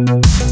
Música